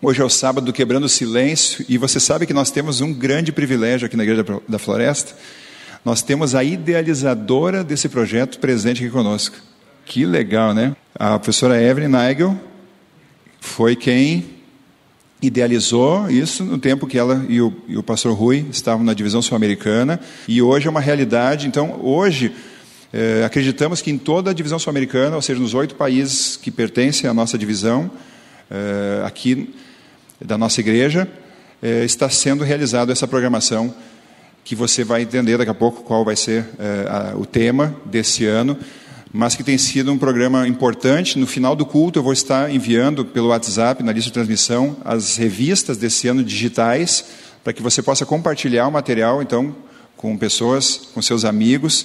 Hoje é o sábado do Quebrando o Silêncio e você sabe que nós temos um grande privilégio aqui na Igreja da Floresta. Nós temos a idealizadora desse projeto presente aqui conosco. Que legal, né? A professora Evelyn Nigel foi quem idealizou isso no tempo que ela e o, e o pastor Rui estavam na divisão sul-americana e hoje é uma realidade. Então, hoje é, acreditamos que em toda a divisão sul-americana, ou seja, nos oito países que pertencem à nossa divisão, é, aqui da nossa igreja, é, está sendo realizada essa programação que você vai entender daqui a pouco qual vai ser a, o tema desse ano, mas que tem sido um programa importante. No final do culto, eu vou estar enviando pelo WhatsApp, na lista de transmissão, as revistas desse ano digitais, para que você possa compartilhar o material, então, com pessoas, com seus amigos.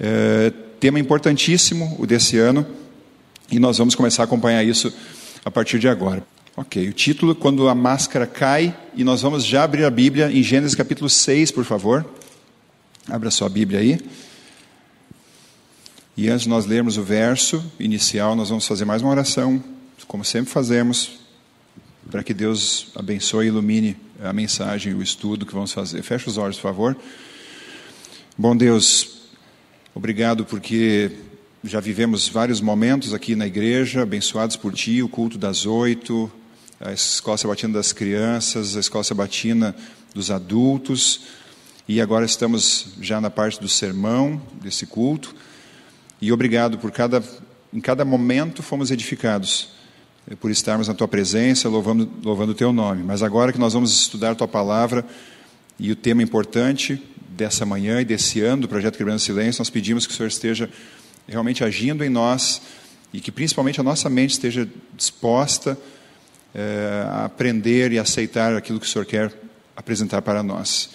É, tema importantíssimo o desse ano e nós vamos começar a acompanhar isso a partir de agora. Ok, o título Quando a Máscara Cai, e nós vamos já abrir a Bíblia em Gênesis capítulo 6, por favor. Abra sua Bíblia aí. E antes de nós lermos o verso inicial, nós vamos fazer mais uma oração, como sempre fazemos, para que Deus abençoe e ilumine a mensagem o estudo que vamos fazer. Feche os olhos, por favor. Bom Deus, Obrigado porque já vivemos vários momentos aqui na igreja, abençoados por Ti, o culto das oito, a escola sabatina das crianças, a escola sabatina dos adultos, e agora estamos já na parte do sermão desse culto. E obrigado por cada, em cada momento fomos edificados, por estarmos na Tua presença, louvando, louvando o Teu nome. Mas agora que nós vamos estudar a Tua palavra e o tema importante, dessa manhã e desse ano do projeto Quebrando Silêncio, nós pedimos que o Senhor esteja realmente agindo em nós e que principalmente a nossa mente esteja disposta é, aprender e aceitar aquilo que o Senhor quer apresentar para nós.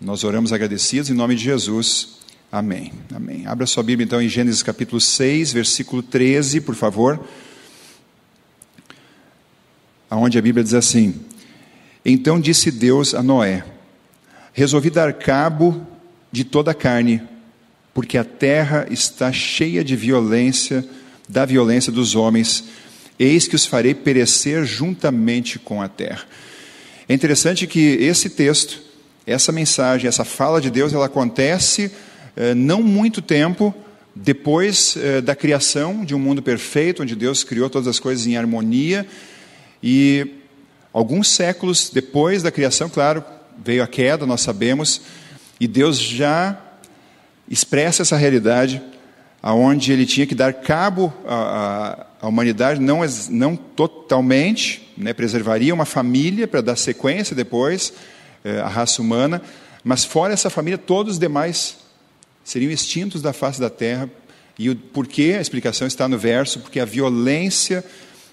Nós oramos agradecidos em nome de Jesus. Amém. Amém. Abra sua Bíblia então em Gênesis capítulo 6, versículo 13, por favor. Aonde a Bíblia diz assim: Então disse Deus a Noé: Resolvi dar cabo de toda a carne, porque a terra está cheia de violência, da violência dos homens, eis que os farei perecer juntamente com a terra. É interessante que esse texto, essa mensagem, essa fala de Deus, ela acontece eh, não muito tempo depois eh, da criação de um mundo perfeito, onde Deus criou todas as coisas em harmonia, e alguns séculos depois da criação, claro, veio a queda, nós sabemos, e Deus já expressa essa realidade, aonde ele tinha que dar cabo à, à humanidade, não, não totalmente, né, preservaria uma família para dar sequência depois é, à raça humana, mas fora essa família, todos os demais seriam extintos da face da terra. E o porquê, a explicação está no verso, porque a violência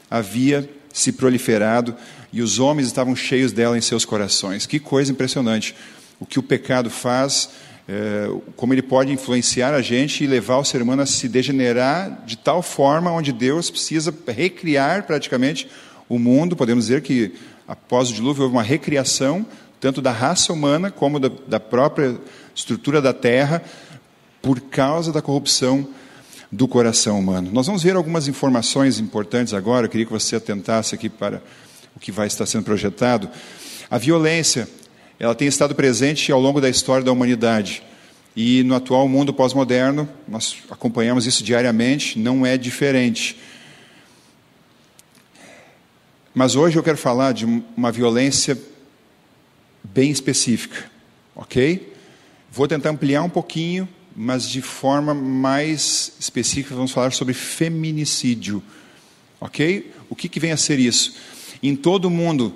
havia se proliferado e os homens estavam cheios dela em seus corações. Que coisa impressionante. O que o pecado faz, é, como ele pode influenciar a gente e levar o ser humano a se degenerar de tal forma onde Deus precisa recriar praticamente o mundo. Podemos dizer que após o dilúvio houve uma recriação, tanto da raça humana como da, da própria estrutura da terra, por causa da corrupção do coração humano. Nós vamos ver algumas informações importantes agora, eu queria que você atentasse aqui para o que vai estar sendo projetado. A violência, ela tem estado presente ao longo da história da humanidade. E no atual mundo pós-moderno, nós acompanhamos isso diariamente, não é diferente. Mas hoje eu quero falar de uma violência bem específica, ok? Vou tentar ampliar um pouquinho, mas de forma mais específica, vamos falar sobre feminicídio, ok? O que, que vem a ser isso? Em todo o mundo,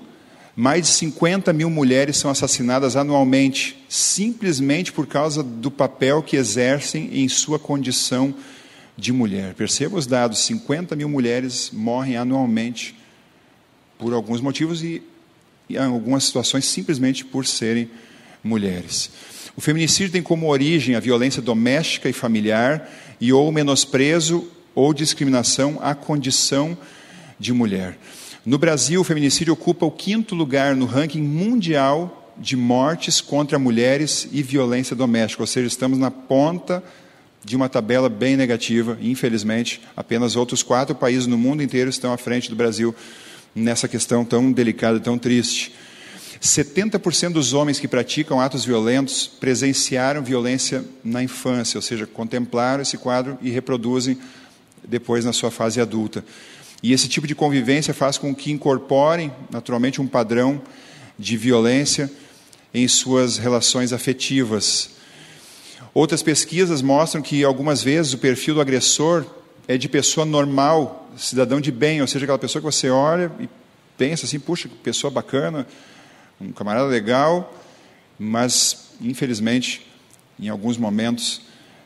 mais de 50 mil mulheres são assassinadas anualmente, simplesmente por causa do papel que exercem em sua condição de mulher. Perceba os dados: 50 mil mulheres morrem anualmente por alguns motivos e, em algumas situações simplesmente por serem mulheres. O feminicídio tem como origem a violência doméstica e familiar e ou menosprezo ou discriminação à condição de mulher. No Brasil, o feminicídio ocupa o quinto lugar no ranking mundial de mortes contra mulheres e violência doméstica, ou seja, estamos na ponta de uma tabela bem negativa, infelizmente. Apenas outros quatro países no mundo inteiro estão à frente do Brasil nessa questão tão delicada, tão triste. 70% dos homens que praticam atos violentos presenciaram violência na infância, ou seja, contemplaram esse quadro e reproduzem depois na sua fase adulta. E esse tipo de convivência faz com que incorporem, naturalmente, um padrão de violência em suas relações afetivas. Outras pesquisas mostram que algumas vezes o perfil do agressor é de pessoa normal, cidadão de bem, ou seja, aquela pessoa que você olha e pensa assim, puxa, pessoa bacana, um camarada legal, mas infelizmente em alguns momentos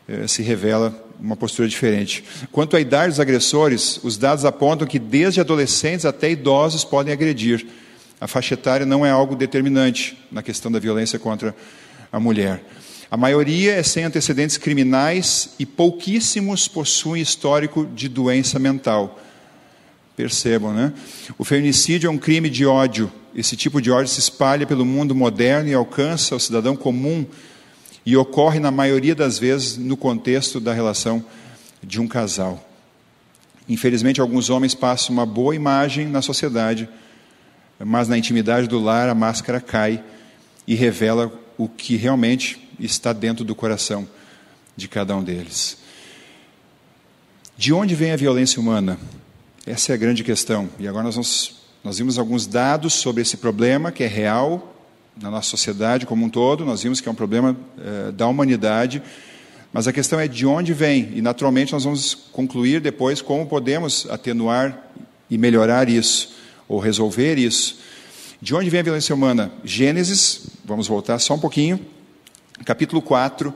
eh, se revela uma postura diferente. Quanto à idade dos agressores, os dados apontam que desde adolescentes até idosos podem agredir. A faixa etária não é algo determinante na questão da violência contra a mulher. A maioria é sem antecedentes criminais e pouquíssimos possuem histórico de doença mental. Percebam, né? O feminicídio é um crime de ódio. Esse tipo de ódio se espalha pelo mundo moderno e alcança o cidadão comum e ocorre, na maioria das vezes, no contexto da relação de um casal. Infelizmente, alguns homens passam uma boa imagem na sociedade, mas na intimidade do lar a máscara cai e revela o que realmente está dentro do coração de cada um deles. De onde vem a violência humana? Essa é a grande questão. E agora nós, vamos, nós vimos alguns dados sobre esse problema, que é real, na nossa sociedade como um todo, nós vimos que é um problema é, da humanidade, mas a questão é de onde vem, e naturalmente nós vamos concluir depois como podemos atenuar e melhorar isso, ou resolver isso. De onde vem a violência humana? Gênesis, vamos voltar só um pouquinho, capítulo 4,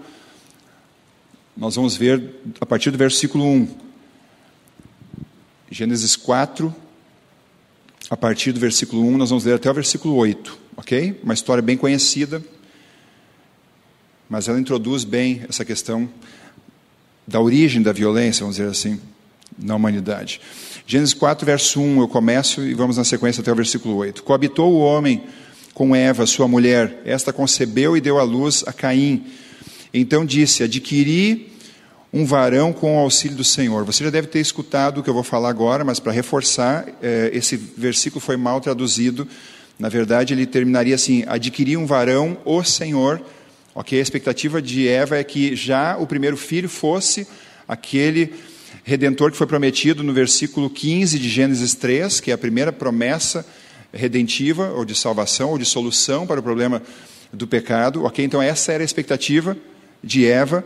nós vamos ver a partir do versículo 1. Gênesis 4, a partir do versículo 1, nós vamos ler até o versículo 8 ok? Uma história bem conhecida, mas ela introduz bem essa questão da origem da violência, vamos dizer assim, na humanidade. Gênesis 4, verso 1, eu começo e vamos na sequência até o versículo 8. Coabitou o homem com Eva, sua mulher, esta concebeu e deu à luz a Caim. Então disse: Adquiri um varão com o auxílio do Senhor. Você já deve ter escutado o que eu vou falar agora, mas para reforçar, eh, esse versículo foi mal traduzido na verdade, ele terminaria assim: adquirir um varão, o Senhor. Ok? A expectativa de Eva é que já o primeiro filho fosse aquele redentor que foi prometido no versículo 15 de Gênesis 3, que é a primeira promessa redentiva, ou de salvação, ou de solução para o problema do pecado. Ok? Então, essa era a expectativa de Eva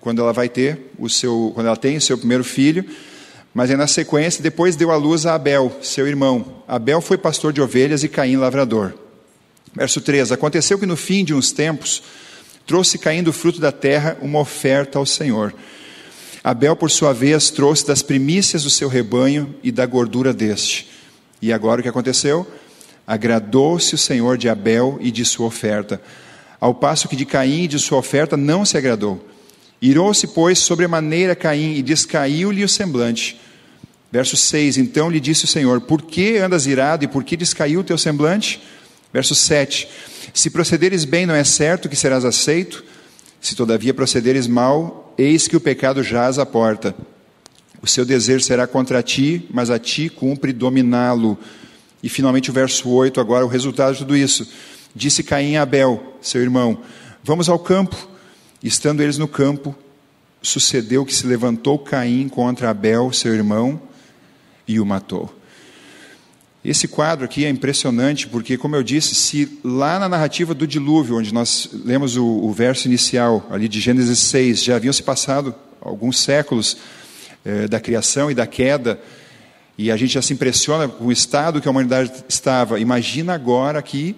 quando ela vai ter o seu, quando ela tem o seu primeiro filho. Mas aí na sequência, depois deu à luz a Abel, seu irmão. Abel foi pastor de ovelhas e Caim lavrador. Verso 3: Aconteceu que no fim de uns tempos, trouxe Caim do fruto da terra uma oferta ao Senhor. Abel, por sua vez, trouxe das primícias do seu rebanho e da gordura deste. E agora o que aconteceu? Agradou-se o Senhor de Abel e de sua oferta, ao passo que de Caim e de sua oferta não se agradou. Irou-se, pois, sobremaneira Caim e descaiu-lhe o semblante. Verso 6: Então lhe disse o Senhor: Por que andas irado e por que descaiu o teu semblante? Verso 7: Se procederes bem, não é certo que serás aceito? Se todavia procederes mal, eis que o pecado jaz à porta. O seu desejo será contra ti, mas a ti cumpre dominá-lo. E finalmente o verso 8, agora o resultado de tudo isso. Disse Caim a Abel, seu irmão: Vamos ao campo. Estando eles no campo, sucedeu que se levantou Caim contra Abel, seu irmão, e o matou. Esse quadro aqui é impressionante porque, como eu disse, se lá na narrativa do dilúvio, onde nós lemos o, o verso inicial, ali de Gênesis 6, já haviam se passado alguns séculos eh, da criação e da queda, e a gente já se impressiona com o estado que a humanidade estava. Imagina agora aqui,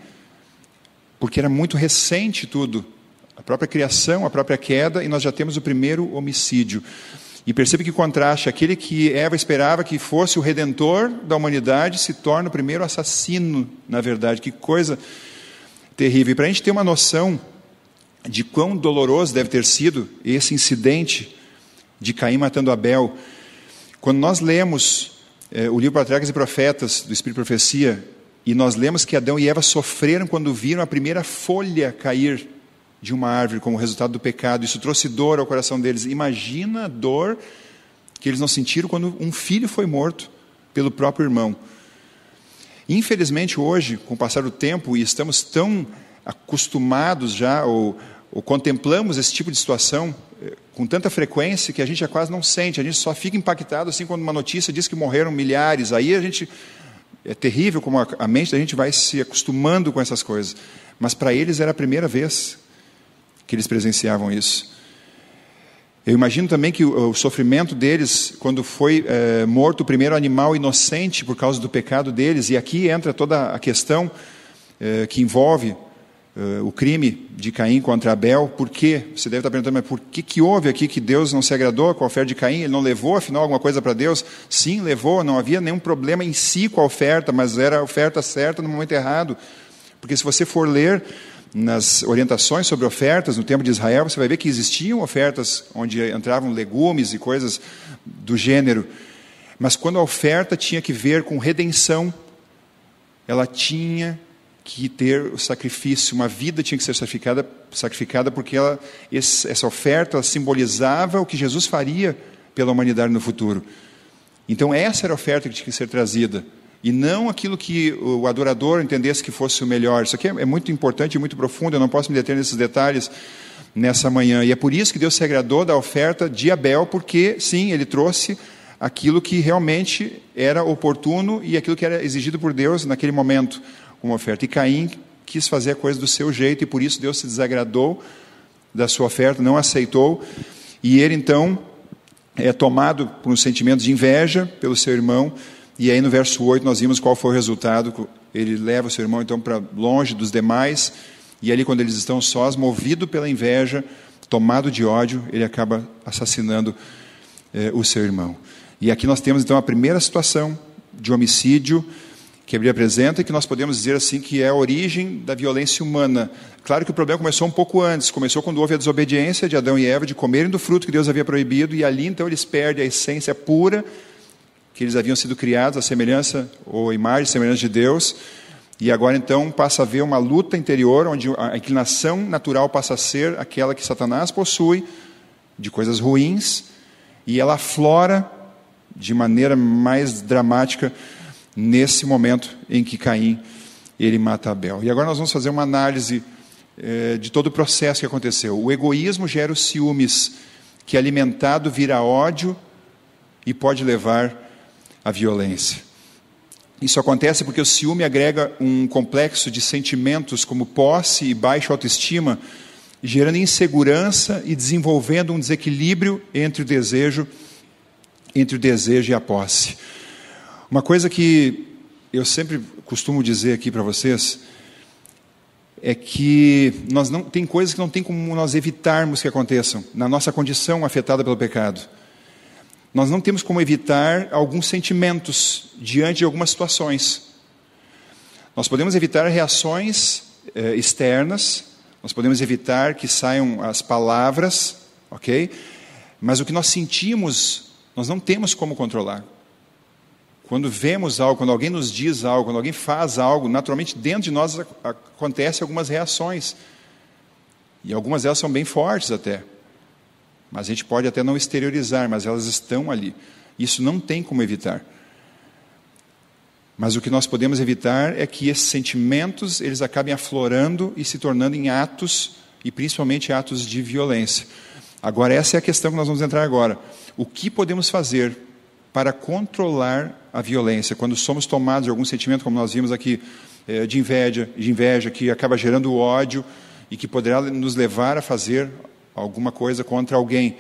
porque era muito recente tudo, a própria criação, a própria queda, e nós já temos o primeiro homicídio. E percebe que contraste, aquele que Eva esperava que fosse o redentor da humanidade se torna o primeiro assassino, na verdade. Que coisa terrível. E para a gente ter uma noção de quão doloroso deve ter sido esse incidente de Caim matando Abel, quando nós lemos é, o livro Patriarcas e Profetas do Espírito de Profecia, e nós lemos que Adão e Eva sofreram quando viram a primeira folha cair de uma árvore como resultado do pecado. Isso trouxe dor ao coração deles. Imagina a dor que eles não sentiram quando um filho foi morto pelo próprio irmão. Infelizmente, hoje, com o passar do tempo, e estamos tão acostumados já, ou, ou contemplamos esse tipo de situação eh, com tanta frequência que a gente já quase não sente, a gente só fica impactado assim quando uma notícia diz que morreram milhares. Aí a gente. É terrível como a, a mente da gente vai se acostumando com essas coisas. Mas para eles era a primeira vez que eles presenciavam isso. Eu imagino também que o, sofrimento deles, quando foi é, morto o primeiro animal inocente por causa do pecado deles, e aqui entra toda a questão é, que envolve é, o crime de Caim contra Abel, por quê? Você deve estar perguntando, mas por que, que houve aqui que Deus não se agradou com a oferta de Caim? Ele não levou, afinal, alguma coisa para Deus? Sim, levou, não havia nenhum problema em si com a oferta, mas era a oferta certa no momento errado. Porque se você for ler nas orientações sobre ofertas no tempo de Israel, você vai ver que existiam ofertas onde entravam legumes e coisas do gênero. Mas quando a oferta tinha que ver com redenção, ela tinha que ter o sacrifício, uma vida tinha que ser sacrificada, sacrificada porque ela, essa oferta simbolizava o que Jesus faria pela humanidade no futuro. Então essa era a oferta que tinha que ser trazida e não aquilo que o adorador entendesse que fosse o melhor. Isso aqui é muito importante e muito profundo, eu não posso me deter nesses detalhes nessa manhã. E é por isso que Deus se agradou da oferta de Abel, porque, sim, ele trouxe aquilo que realmente era oportuno e aquilo que era exigido por Deus naquele momento, como oferta. E Caim quis fazer a coisa do seu jeito e por isso Deus se desagradou da sua oferta, não aceitou. E ele então é tomado por um sentimento de inveja pelo seu irmão e aí no verso 8 nós vimos qual foi o resultado. Ele leva o seu irmão então para longe dos demais, e ali quando eles estão sós, movido pela inveja, tomado de ódio, ele acaba assassinando eh, o seu irmão. E aqui nós temos então a primeira situação de homicídio que a Bíblia apresenta e que nós podemos dizer assim que é a origem da violência humana. Claro que o problema começou um pouco antes, começou quando houve a desobediência de Adão e Eva de comerem do fruto que Deus havia proibido, e ali então eles perdem a essência pura que eles haviam sido criados à semelhança ou imagem semelhança de Deus, e agora então passa a haver uma luta interior, onde a inclinação natural passa a ser aquela que Satanás possui, de coisas ruins, e ela aflora de maneira mais dramática nesse momento em que Caim ele mata Abel. E agora nós vamos fazer uma análise eh, de todo o processo que aconteceu. O egoísmo gera os ciúmes, que alimentado vira ódio e pode levar a violência. Isso acontece porque o ciúme agrega um complexo de sentimentos como posse e baixa autoestima, gerando insegurança e desenvolvendo um desequilíbrio entre o desejo entre o desejo e a posse. Uma coisa que eu sempre costumo dizer aqui para vocês é que nós não tem coisas que não tem como nós evitarmos que aconteçam na nossa condição afetada pelo pecado nós não temos como evitar alguns sentimentos diante de algumas situações. Nós podemos evitar reações eh, externas, nós podemos evitar que saiam as palavras, ok? Mas o que nós sentimos, nós não temos como controlar. Quando vemos algo, quando alguém nos diz algo, quando alguém faz algo, naturalmente dentro de nós acontecem algumas reações. E algumas delas são bem fortes até. Mas a gente pode até não exteriorizar, mas elas estão ali. Isso não tem como evitar. Mas o que nós podemos evitar é que esses sentimentos eles acabem aflorando e se tornando em atos e principalmente atos de violência. Agora essa é a questão que nós vamos entrar agora. O que podemos fazer para controlar a violência quando somos tomados de algum sentimento, como nós vimos aqui, eh, de inveja, de inveja que acaba gerando ódio e que poderá nos levar a fazer alguma coisa contra alguém.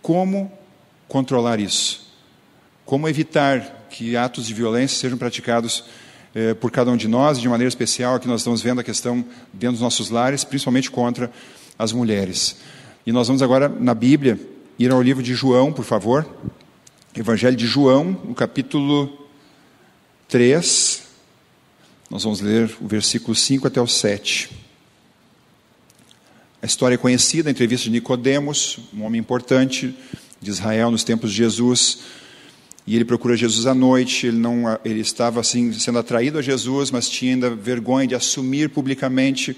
Como controlar isso? Como evitar que atos de violência sejam praticados eh, por cada um de nós, de maneira especial, aqui nós estamos vendo a questão dentro dos nossos lares, principalmente contra as mulheres. E nós vamos agora, na Bíblia, ir ao livro de João, por favor. Evangelho de João, no capítulo 3. Nós vamos ler o versículo 5 até o 7. A história é conhecida, a entrevista de Nicodemos, um homem importante de Israel nos tempos de Jesus. E ele procura Jesus à noite, ele, não, ele estava assim sendo atraído a Jesus, mas tinha ainda vergonha de assumir publicamente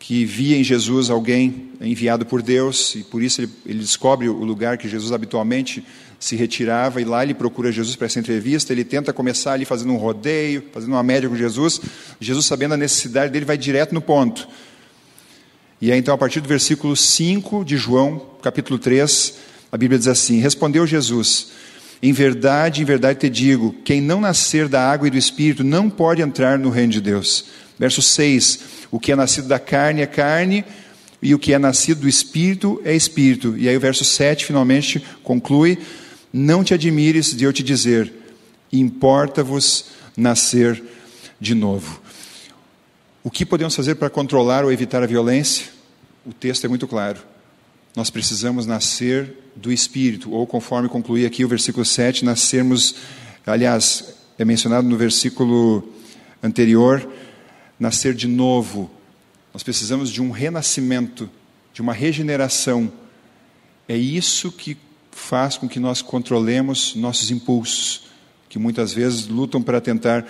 que via em Jesus alguém enviado por Deus, e por isso ele, ele descobre o lugar que Jesus habitualmente se retirava e lá ele procura Jesus para essa entrevista. Ele tenta começar ali fazendo um rodeio, fazendo uma média com Jesus. Jesus, sabendo a necessidade dele, vai direto no ponto. E aí, então, a partir do versículo 5 de João, capítulo 3, a Bíblia diz assim: Respondeu Jesus: Em verdade, em verdade te digo, quem não nascer da água e do espírito não pode entrar no reino de Deus. Verso 6: O que é nascido da carne é carne, e o que é nascido do espírito é espírito. E aí, o verso 7 finalmente conclui: Não te admires de eu te dizer, importa-vos nascer de novo. O que podemos fazer para controlar ou evitar a violência? O texto é muito claro. Nós precisamos nascer do Espírito, ou conforme concluí aqui o versículo 7, nascermos, aliás, é mencionado no versículo anterior, nascer de novo. Nós precisamos de um renascimento, de uma regeneração. É isso que faz com que nós controlemos nossos impulsos, que muitas vezes lutam para tentar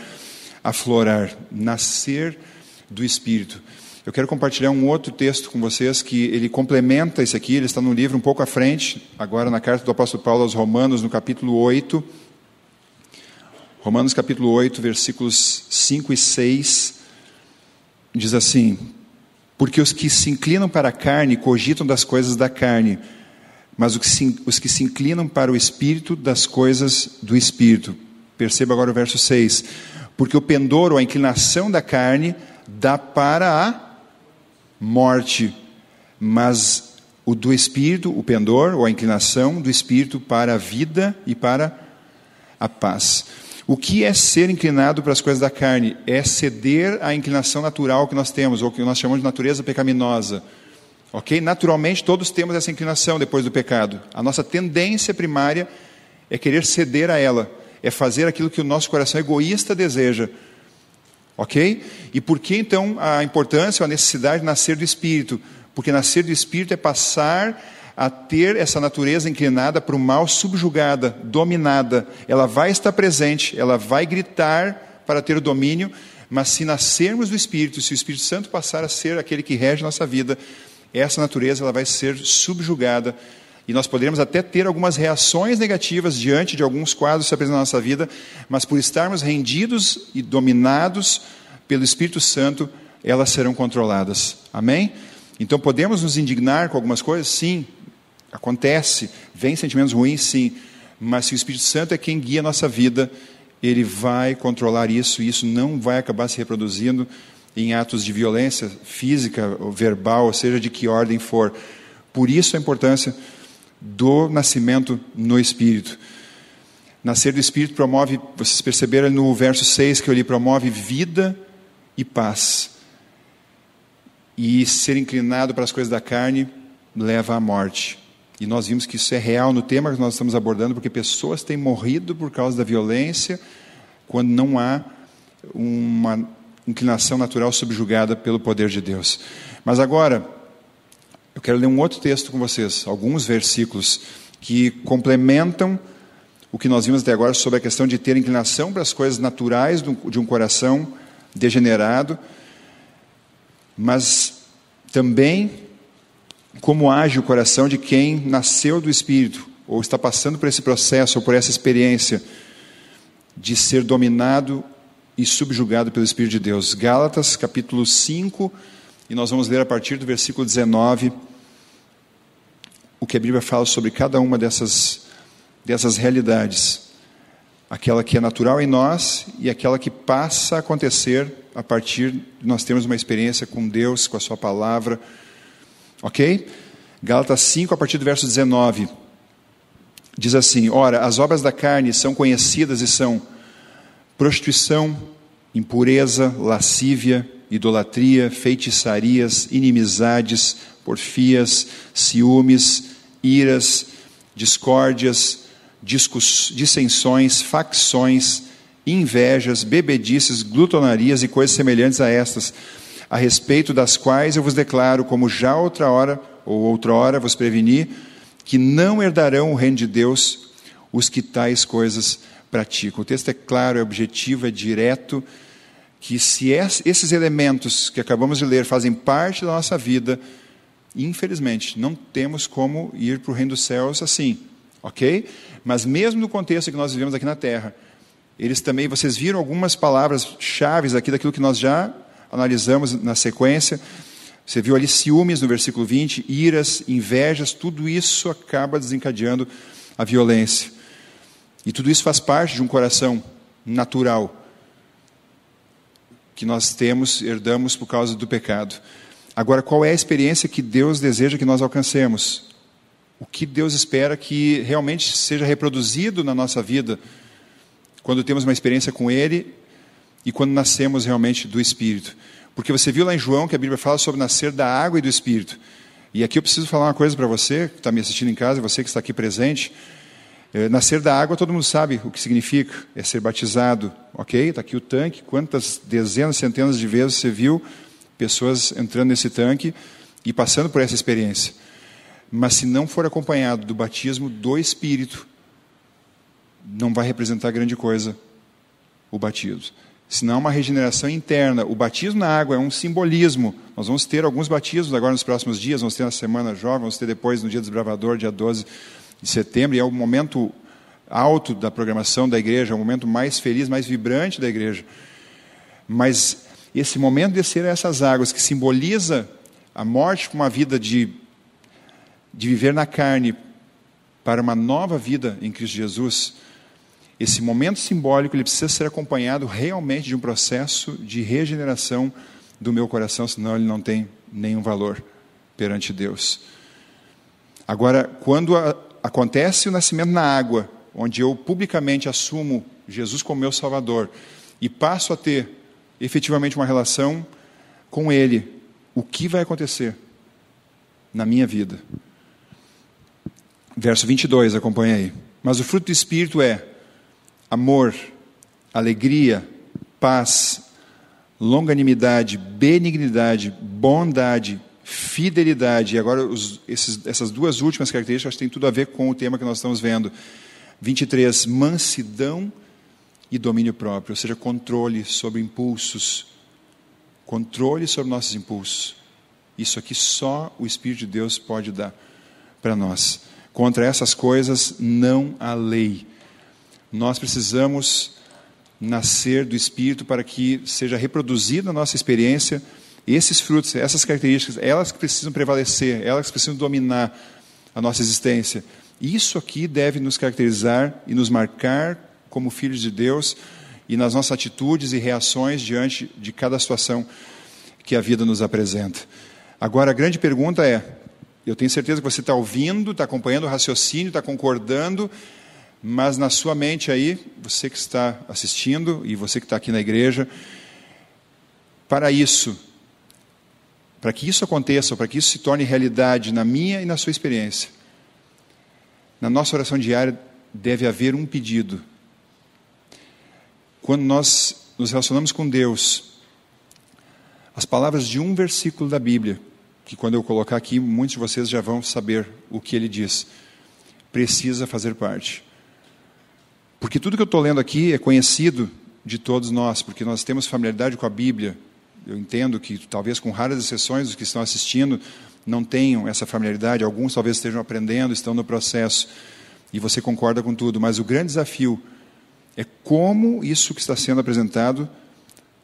aflorar. Nascer do Espírito. Eu quero compartilhar um outro texto com vocês que ele complementa esse aqui, ele está no livro um pouco à frente, agora na carta do apóstolo Paulo aos Romanos, no capítulo 8. Romanos capítulo 8, versículos 5 e 6, diz assim: Porque os que se inclinam para a carne cogitam das coisas da carne, mas os que se inclinam para o espírito, das coisas do espírito. Perceba agora o verso 6. Porque o pendor ou a inclinação da carne dá para a morte, mas o do espírito, o pendor ou a inclinação do espírito para a vida e para a paz. O que é ser inclinado para as coisas da carne? É ceder à inclinação natural que nós temos, ou que nós chamamos de natureza pecaminosa. Ok? Naturalmente, todos temos essa inclinação depois do pecado. A nossa tendência primária é querer ceder a ela, é fazer aquilo que o nosso coração egoísta deseja. Ok? E por que então a importância a necessidade de nascer do Espírito? Porque nascer do Espírito é passar a ter essa natureza inclinada para o mal subjugada, dominada. Ela vai estar presente, ela vai gritar para ter o domínio, mas se nascermos do Espírito, se o Espírito Santo passar a ser aquele que rege nossa vida, essa natureza ela vai ser subjugada e nós poderemos até ter algumas reações negativas diante de alguns quadros que se apresentam na nossa vida, mas por estarmos rendidos e dominados pelo Espírito Santo, elas serão controladas. Amém? Então podemos nos indignar com algumas coisas? Sim, acontece. Vem sentimentos ruins? Sim. Mas se o Espírito Santo é quem guia a nossa vida, ele vai controlar isso e isso não vai acabar se reproduzindo em atos de violência física ou verbal, ou seja, de que ordem for. Por isso a importância do nascimento no Espírito. Nascer do Espírito promove, vocês perceberam no verso 6 que eu li, promove vida e paz. E ser inclinado para as coisas da carne leva à morte. E nós vimos que isso é real no tema que nós estamos abordando, porque pessoas têm morrido por causa da violência, quando não há uma inclinação natural subjugada pelo poder de Deus. Mas agora, eu quero ler um outro texto com vocês, alguns versículos que complementam o que nós vimos até agora sobre a questão de ter inclinação para as coisas naturais de um coração degenerado, mas também como age o coração de quem nasceu do Espírito, ou está passando por esse processo, ou por essa experiência de ser dominado e subjugado pelo Espírito de Deus. Gálatas, capítulo 5, e nós vamos ler a partir do versículo 19 o que a Bíblia fala sobre cada uma dessas, dessas realidades. Aquela que é natural em nós e aquela que passa a acontecer a partir de nós termos uma experiência com Deus, com a Sua palavra. Ok? Gálatas 5, a partir do verso 19. Diz assim: Ora, as obras da carne são conhecidas e são prostituição, impureza, lascívia, idolatria, feitiçarias, inimizades, porfias, ciúmes, iras, discórdias, dissensões, facções, invejas, bebedices, glutonarias e coisas semelhantes a estas, a respeito das quais eu vos declaro, como já outra hora ou outra hora vos preveni, que não herdarão o reino de Deus os que tais coisas praticam. O texto é claro, é objetivo, é direto que se esses elementos que acabamos de ler fazem parte da nossa vida, infelizmente, não temos como ir para o reino dos céus assim. ok? Mas mesmo no contexto que nós vivemos aqui na Terra, eles também, vocês viram algumas palavras chaves aqui daquilo que nós já analisamos na sequência. Você viu ali ciúmes no versículo 20, iras, invejas, tudo isso acaba desencadeando a violência. E tudo isso faz parte de um coração natural que nós temos, herdamos por causa do pecado. Agora, qual é a experiência que Deus deseja que nós alcancemos? O que Deus espera que realmente seja reproduzido na nossa vida quando temos uma experiência com Ele e quando nascemos realmente do Espírito? Porque você viu lá em João que a Bíblia fala sobre nascer da água e do Espírito. E aqui eu preciso falar uma coisa para você que está me assistindo em casa, você que está aqui presente. É, nascer da água, todo mundo sabe o que significa, é ser batizado, ok? Está aqui o tanque, quantas dezenas, centenas de vezes você viu pessoas entrando nesse tanque e passando por essa experiência. Mas se não for acompanhado do batismo do Espírito, não vai representar grande coisa o batismo. Se não é uma regeneração interna, o batismo na água é um simbolismo. Nós vamos ter alguns batismos agora nos próximos dias, vamos ter na Semana Jovem, vamos ter depois no Dia Desbravador, dia 12 de setembro, e é o momento alto da programação da igreja, é o momento mais feliz, mais vibrante da igreja. Mas esse momento de descer essas águas, que simboliza a morte com uma vida de, de viver na carne para uma nova vida em Cristo Jesus, esse momento simbólico ele precisa ser acompanhado realmente de um processo de regeneração do meu coração, senão ele não tem nenhum valor perante Deus. Agora, quando a, acontece o nascimento na água, onde eu publicamente assumo Jesus como meu Salvador e passo a ter efetivamente uma relação com Ele, o que vai acontecer na minha vida? Verso 22, acompanha aí. Mas o fruto do Espírito é amor, alegria, paz, longanimidade, benignidade, bondade, fidelidade. E agora, os, esses, essas duas últimas características têm tudo a ver com o tema que nós estamos vendo. 23, mansidão e domínio próprio, ou seja, controle sobre impulsos. Controle sobre nossos impulsos. Isso aqui só o Espírito de Deus pode dar para nós. Contra essas coisas não há lei. Nós precisamos nascer do Espírito para que seja reproduzida a nossa experiência esses frutos, essas características, elas que precisam prevalecer, elas que precisam dominar a nossa existência. Isso aqui deve nos caracterizar e nos marcar como filhos de Deus e nas nossas atitudes e reações diante de cada situação que a vida nos apresenta. Agora, a grande pergunta é: eu tenho certeza que você está ouvindo, está acompanhando o raciocínio, está concordando, mas na sua mente aí, você que está assistindo e você que está aqui na igreja, para isso, para que isso aconteça, para que isso se torne realidade na minha e na sua experiência, na nossa oração diária deve haver um pedido. Quando nós nos relacionamos com Deus, as palavras de um versículo da Bíblia, que quando eu colocar aqui, muitos de vocês já vão saber o que ele diz, precisa fazer parte. Porque tudo que eu estou lendo aqui é conhecido de todos nós, porque nós temos familiaridade com a Bíblia, eu entendo que talvez com raras exceções os que estão assistindo não tenham essa familiaridade, alguns talvez estejam aprendendo, estão no processo, e você concorda com tudo, mas o grande desafio é como isso que está sendo apresentado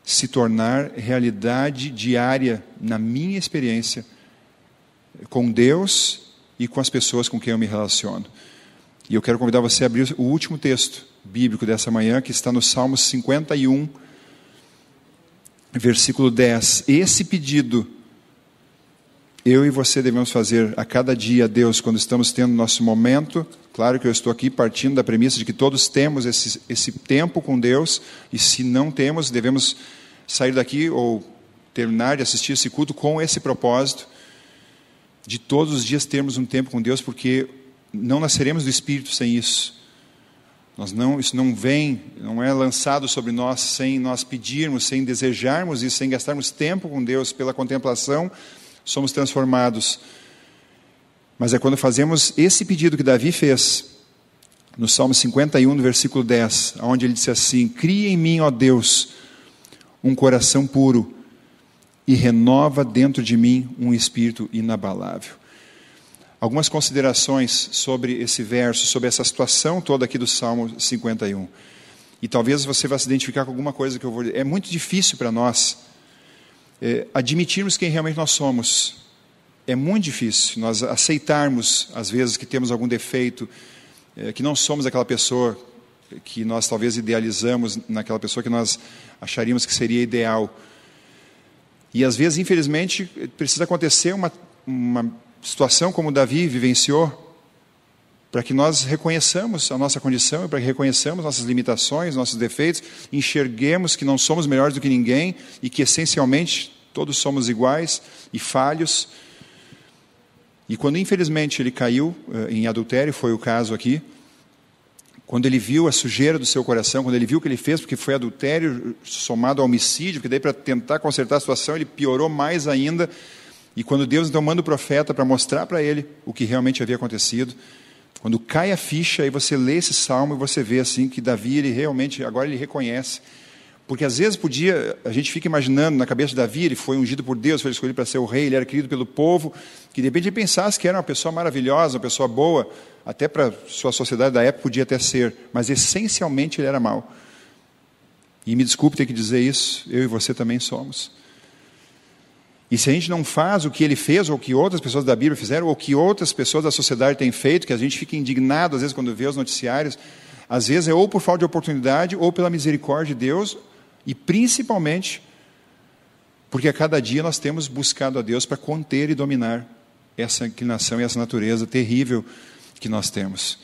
se tornar realidade diária na minha experiência com Deus e com as pessoas com quem eu me relaciono. E eu quero convidar você a abrir o último texto bíblico dessa manhã, que está no Salmo 51, versículo 10. Esse pedido eu e você devemos fazer a cada dia a Deus quando estamos tendo nosso momento. Claro que eu estou aqui partindo da premissa de que todos temos esse, esse tempo com Deus, e se não temos, devemos sair daqui ou terminar de assistir esse culto com esse propósito de todos os dias termos um tempo com Deus, porque não nasceremos do Espírito sem isso. Nós não, isso não vem, não é lançado sobre nós sem nós pedirmos, sem desejarmos e sem gastarmos tempo com Deus pela contemplação, somos transformados. Mas é quando fazemos esse pedido que Davi fez, no Salmo 51, no versículo 10, onde ele disse assim: Cria em mim, ó Deus, um coração puro e renova dentro de mim um espírito inabalável. Algumas considerações sobre esse verso, sobre essa situação toda aqui do Salmo 51. E talvez você vá se identificar com alguma coisa que eu vou dizer. É muito difícil para nós é, admitirmos quem realmente nós somos. É muito difícil nós aceitarmos, às vezes, que temos algum defeito, é, que não somos aquela pessoa que nós talvez idealizamos naquela pessoa que nós acharíamos que seria ideal. E às vezes, infelizmente, precisa acontecer uma, uma situação como Davi vivenciou, para que nós reconheçamos a nossa condição e para que reconheçamos nossas limitações, nossos defeitos, enxerguemos que não somos melhores do que ninguém e que essencialmente todos somos iguais e falhos. E quando infelizmente ele caiu eh, em adultério, foi o caso aqui, quando ele viu a sujeira do seu coração, quando ele viu o que ele fez, porque foi adultério somado ao homicídio, que daí para tentar consertar a situação ele piorou mais ainda. E quando Deus então manda o profeta para mostrar para ele o que realmente havia acontecido, quando cai a ficha e você lê esse salmo e você vê assim que Davi ele realmente agora ele reconhece porque às vezes podia, a gente fica imaginando na cabeça de Davi, ele foi ungido por Deus, foi escolhido para ser o rei, ele era querido pelo povo, que de repente ele pensasse que era uma pessoa maravilhosa, uma pessoa boa, até para sua sociedade da época podia até ser, mas essencialmente ele era mau. E me desculpe ter que dizer isso, eu e você também somos. E se a gente não faz o que ele fez, ou o que outras pessoas da Bíblia fizeram, ou o que outras pessoas da sociedade têm feito, que a gente fica indignado às vezes quando vê os noticiários, às vezes é ou por falta de oportunidade, ou pela misericórdia de Deus, e principalmente porque a cada dia nós temos buscado a Deus para conter e dominar essa inclinação e essa natureza terrível que nós temos.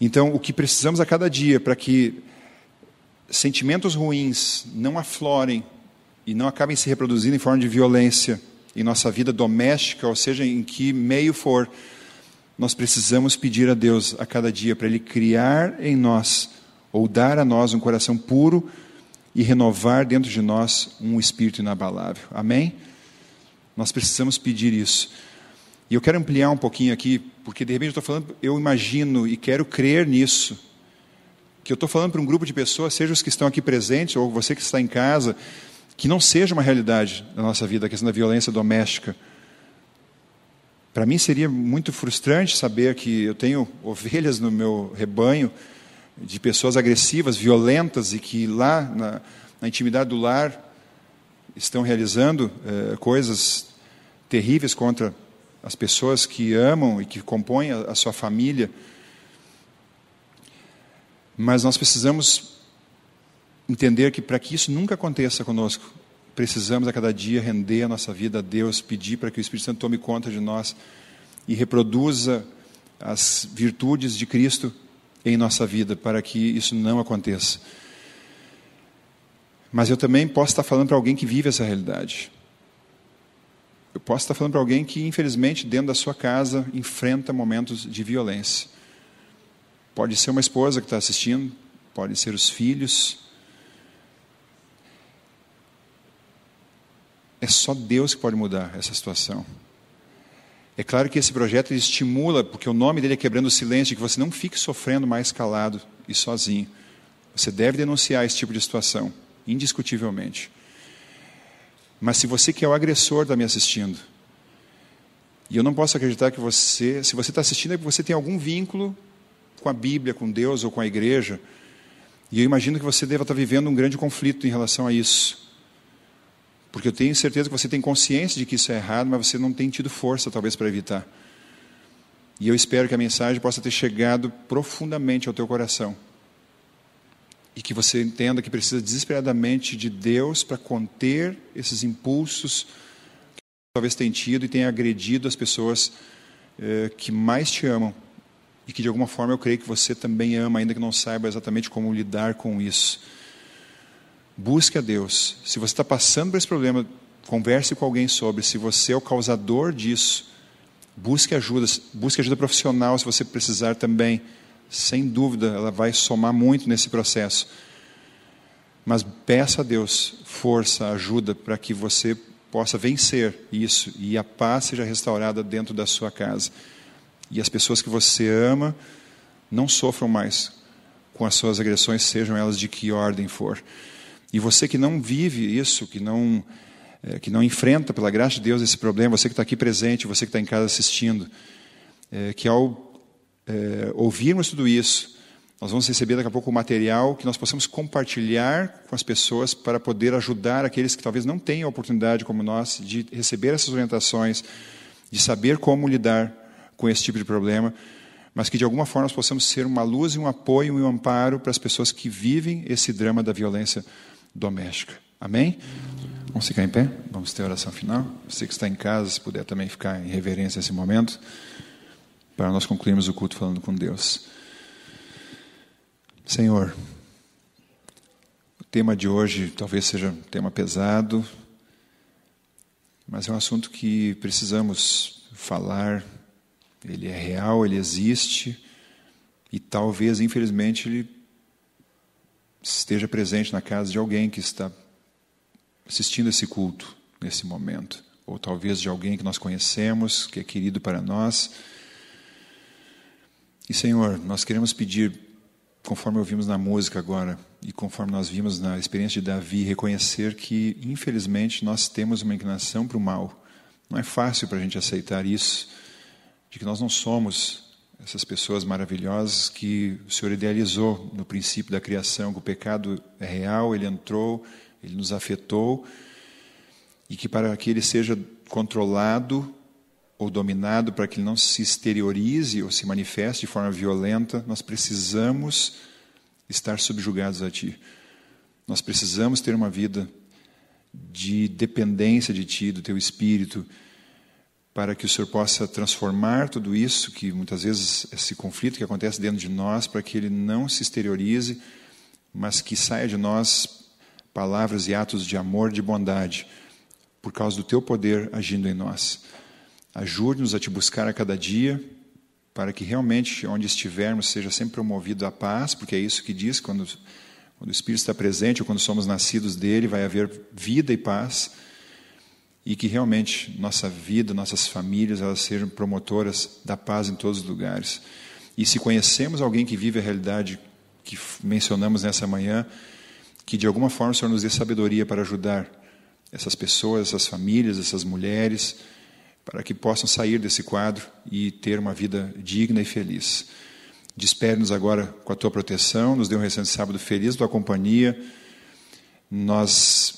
Então, o que precisamos a cada dia para que sentimentos ruins não aflorem e não acabem se reproduzindo em forma de violência em nossa vida doméstica, ou seja, em que meio for, nós precisamos pedir a Deus a cada dia para Ele criar em nós, ou dar a nós um coração puro e renovar dentro de nós um espírito inabalável. Amém? Nós precisamos pedir isso. E eu quero ampliar um pouquinho aqui, porque de repente eu estou falando, eu imagino e quero crer nisso. Que eu estou falando para um grupo de pessoas, seja os que estão aqui presentes ou você que está em casa, que não seja uma realidade na nossa vida a questão da violência doméstica. Para mim seria muito frustrante saber que eu tenho ovelhas no meu rebanho de pessoas agressivas, violentas e que lá na, na intimidade do lar estão realizando eh, coisas terríveis contra as pessoas que amam e que compõem a, a sua família. Mas nós precisamos entender que para que isso nunca aconteça conosco, precisamos a cada dia render a nossa vida a Deus, pedir para que o Espírito Santo tome conta de nós e reproduza as virtudes de Cristo em nossa vida para que isso não aconteça. Mas eu também posso estar falando para alguém que vive essa realidade. Eu posso estar falando para alguém que, infelizmente, dentro da sua casa, enfrenta momentos de violência. Pode ser uma esposa que está assistindo, pode ser os filhos. É só Deus que pode mudar essa situação. É claro que esse projeto estimula, porque o nome dele é Quebrando o Silêncio, que você não fique sofrendo mais calado e sozinho. Você deve denunciar esse tipo de situação, indiscutivelmente. Mas se você que é o agressor está me assistindo, e eu não posso acreditar que você, se você está assistindo, é porque você tem algum vínculo com a Bíblia, com Deus ou com a igreja, e eu imagino que você deva estar vivendo um grande conflito em relação a isso. Porque eu tenho certeza que você tem consciência de que isso é errado, mas você não tem tido força, talvez, para evitar. E eu espero que a mensagem possa ter chegado profundamente ao teu coração. E que você entenda que precisa desesperadamente de Deus para conter esses impulsos que talvez tenha tido e tenha agredido as pessoas eh, que mais te amam. E que de alguma forma eu creio que você também ama, ainda que não saiba exatamente como lidar com isso. Busque a Deus. Se você está passando por esse problema, converse com alguém sobre. Se você é o causador disso, busque ajuda. Busque ajuda profissional se você precisar também. Sem dúvida, ela vai somar muito nesse processo. Mas peça a Deus força, ajuda para que você possa vencer isso e a paz seja restaurada dentro da sua casa. E as pessoas que você ama não sofram mais com as suas agressões, sejam elas de que ordem for. E você que não vive isso, que não é, que não enfrenta, pela graça de Deus, esse problema, você que está aqui presente, você que está em casa assistindo, é, que ao é, ouvirmos tudo isso, nós vamos receber daqui a pouco o material que nós possamos compartilhar com as pessoas para poder ajudar aqueles que talvez não tenham a oportunidade, como nós, de receber essas orientações, de saber como lidar com esse tipo de problema, mas que de alguma forma nós possamos ser uma luz e um apoio e um amparo para as pessoas que vivem esse drama da violência doméstica. Amém? Vamos ficar em pé? Vamos ter oração final? Você que está em casa, se puder também ficar em reverência nesse momento, para nós concluirmos o culto falando com Deus. Senhor, o tema de hoje talvez seja um tema pesado, mas é um assunto que precisamos falar. Ele é real, ele existe, e talvez, infelizmente, ele esteja presente na casa de alguém que está assistindo esse culto nesse momento, ou talvez de alguém que nós conhecemos, que é querido para nós. E Senhor, nós queremos pedir conforme ouvimos na música agora e conforme nós vimos na experiência de Davi, reconhecer que, infelizmente, nós temos uma inclinação para o mal. Não é fácil para a gente aceitar isso, de que nós não somos essas pessoas maravilhosas que o Senhor idealizou no princípio da criação, que o pecado é real, ele entrou, ele nos afetou, e que para que ele seja controlado ou dominado para que ele não se exteriorize ou se manifeste de forma violenta, nós precisamos estar subjugados a Ti. Nós precisamos ter uma vida de dependência de Ti, do Teu Espírito, para que o Senhor possa transformar tudo isso, que muitas vezes esse conflito que acontece dentro de nós, para que ele não se exteriorize, mas que saia de nós palavras e atos de amor, de bondade, por causa do Teu poder agindo em nós. Ajude-nos a te buscar a cada dia, para que realmente, onde estivermos, seja sempre promovido a paz, porque é isso que diz, quando, quando o Espírito está presente, ou quando somos nascidos dele, vai haver vida e paz, e que realmente nossa vida, nossas famílias, elas sejam promotoras da paz em todos os lugares. E se conhecemos alguém que vive a realidade que mencionamos nessa manhã, que de alguma forma o Senhor nos dê sabedoria para ajudar essas pessoas, essas famílias, essas mulheres, para que possam sair desse quadro e ter uma vida digna e feliz. Despede-nos agora com a tua proteção, nos dê um recente sábado feliz, tua companhia. Nós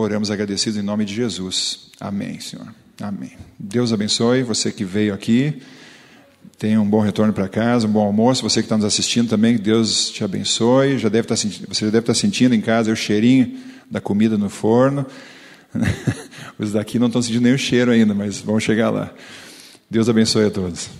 oramos agradecidos em nome de Jesus. Amém, Senhor. Amém. Deus abençoe você que veio aqui. Tenha um bom retorno para casa, um bom almoço. Você que está nos assistindo também, Deus te abençoe. Já deve estar, tá você já deve estar sentindo em casa o cheirinho da comida no forno. Os daqui não estão sentindo nem o cheiro ainda, mas vamos chegar lá. Deus abençoe a todos.